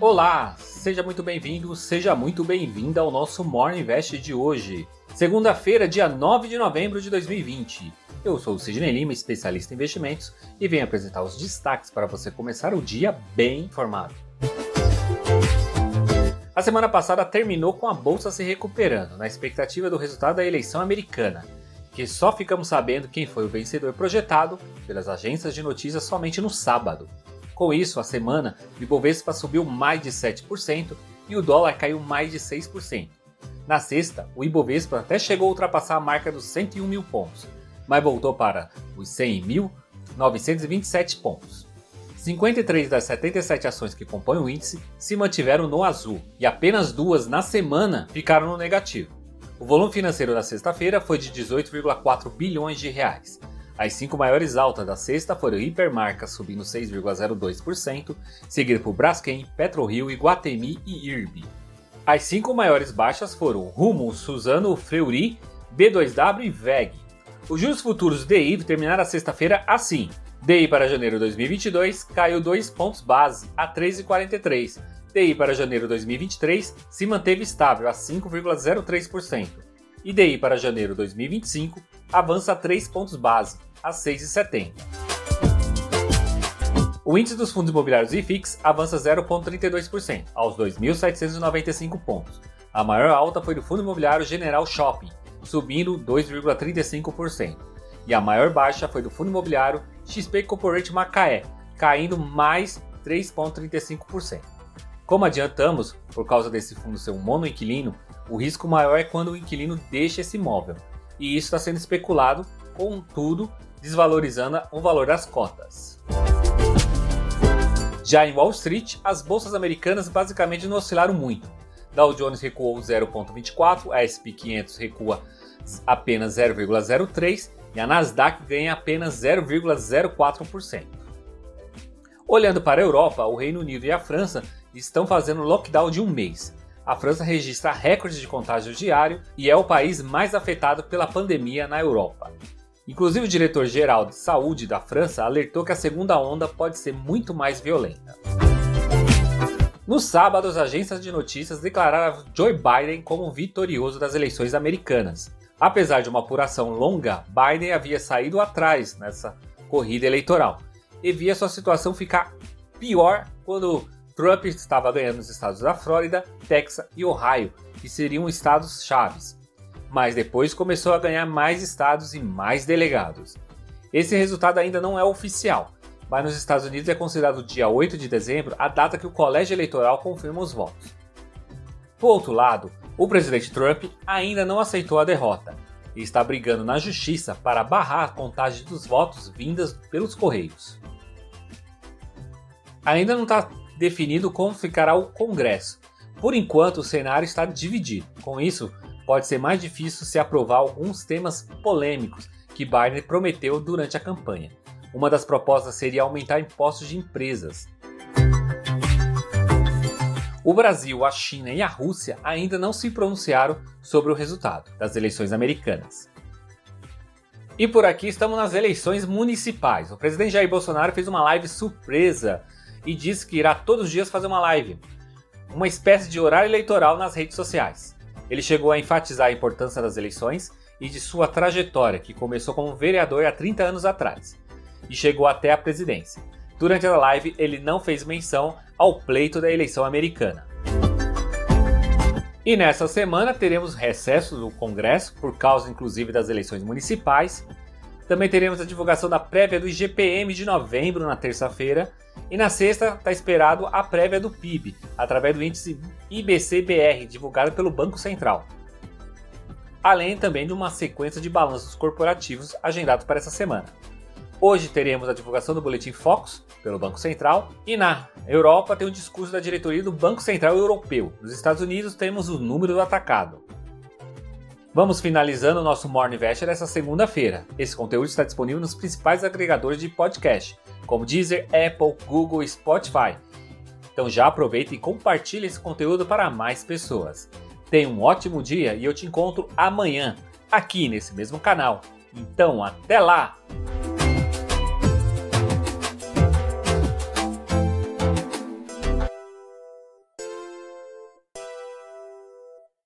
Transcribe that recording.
Olá, seja muito bem-vindo, seja muito bem-vinda ao nosso Morning Invest de hoje, segunda-feira, dia 9 de novembro de 2020. Eu sou o Sidney Lima, especialista em investimentos, e venho apresentar os destaques para você começar o dia bem informado. A semana passada terminou com a bolsa se recuperando, na expectativa do resultado da eleição americana, que só ficamos sabendo quem foi o vencedor projetado pelas agências de notícias somente no sábado. Com isso, a semana, o Ibovespa subiu mais de 7% e o dólar caiu mais de 6%. Na sexta, o Ibovespa até chegou a ultrapassar a marca dos 101 mil pontos, mas voltou para os 100.927 pontos. 53 das 77 ações que compõem o índice se mantiveram no azul e apenas duas na semana ficaram no negativo. O volume financeiro da sexta-feira foi de 18,4 bilhões de reais, as cinco maiores altas da sexta foram Hipermarca subindo 6,02%, seguido por Braskem, PetroRio, Iguatemi e IRB. As cinco maiores baixas foram Rumo, Suzano, Fleury, B2W e VEG. Os juros futuros DI terminaram a sexta-feira assim. DI para janeiro 2022 caiu 2 pontos base a 3,43. DI para janeiro 2023 se manteve estável a 5,03%. E DI para janeiro 2025 avança 3 pontos base a 6,70. O índice dos fundos imobiliários IFIX avança 0,32%, aos 2.795 pontos. A maior alta foi do fundo imobiliário General Shopping, subindo 2,35%. E a maior baixa foi do fundo imobiliário XP Corporate Macaé, caindo mais 3,35%. Como adiantamos, por causa desse fundo ser um monoinquilino, o risco maior é quando o inquilino deixa esse imóvel. E isso está sendo especulado, contudo, desvalorizando o valor das cotas. Já em Wall Street, as bolsas americanas basicamente não oscilaram muito. Dow Jones recuou 0,24, a S&P 500 recua apenas 0,03 e a Nasdaq ganha apenas 0,04%. Olhando para a Europa, o Reino Unido e a França estão fazendo lockdown de um mês. A França registra recordes de contágio diário e é o país mais afetado pela pandemia na Europa. Inclusive, o diretor-geral de saúde da França alertou que a segunda onda pode ser muito mais violenta. No sábado, as agências de notícias declararam Joe Biden como vitorioso das eleições americanas. Apesar de uma apuração longa, Biden havia saído atrás nessa corrida eleitoral e via sua situação ficar pior quando Trump estava ganhando nos estados da Flórida, Texas e Ohio, que seriam estados chaves mas depois começou a ganhar mais estados e mais delegados. Esse resultado ainda não é oficial, mas nos Estados Unidos é considerado dia 8 de dezembro a data que o colégio eleitoral confirma os votos. Por outro lado, o presidente Trump ainda não aceitou a derrota e está brigando na justiça para barrar a contagem dos votos vindas pelos Correios. Ainda não está definido como ficará o Congresso. Por enquanto, o cenário está dividido. Com isso, pode ser mais difícil se aprovar alguns temas polêmicos que Biden prometeu durante a campanha. Uma das propostas seria aumentar impostos de empresas. O Brasil, a China e a Rússia ainda não se pronunciaram sobre o resultado das eleições americanas. E por aqui estamos nas eleições municipais. O presidente Jair Bolsonaro fez uma live surpresa e disse que irá todos os dias fazer uma live, uma espécie de horário eleitoral nas redes sociais. Ele chegou a enfatizar a importância das eleições e de sua trajetória, que começou como vereador há 30 anos atrás e chegou até a presidência. Durante a live, ele não fez menção ao pleito da eleição americana. E nessa semana teremos recesso do Congresso, por causa inclusive das eleições municipais. Também teremos a divulgação da prévia do IGPM de novembro na terça-feira e na sexta está esperado a prévia do PIB, através do índice IBCBR, divulgado pelo Banco Central. Além também de uma sequência de balanços corporativos agendados para essa semana. Hoje teremos a divulgação do Boletim Focus, pelo Banco Central, e na Europa tem o discurso da diretoria do Banco Central Europeu. Nos Estados Unidos temos o número do atacado. Vamos finalizando o nosso Morning Investor essa segunda-feira. Esse conteúdo está disponível nos principais agregadores de podcast como Deezer, Apple, Google e Spotify. Então já aproveita e compartilhe esse conteúdo para mais pessoas. Tenha um ótimo dia e eu te encontro amanhã, aqui nesse mesmo canal. Então até lá!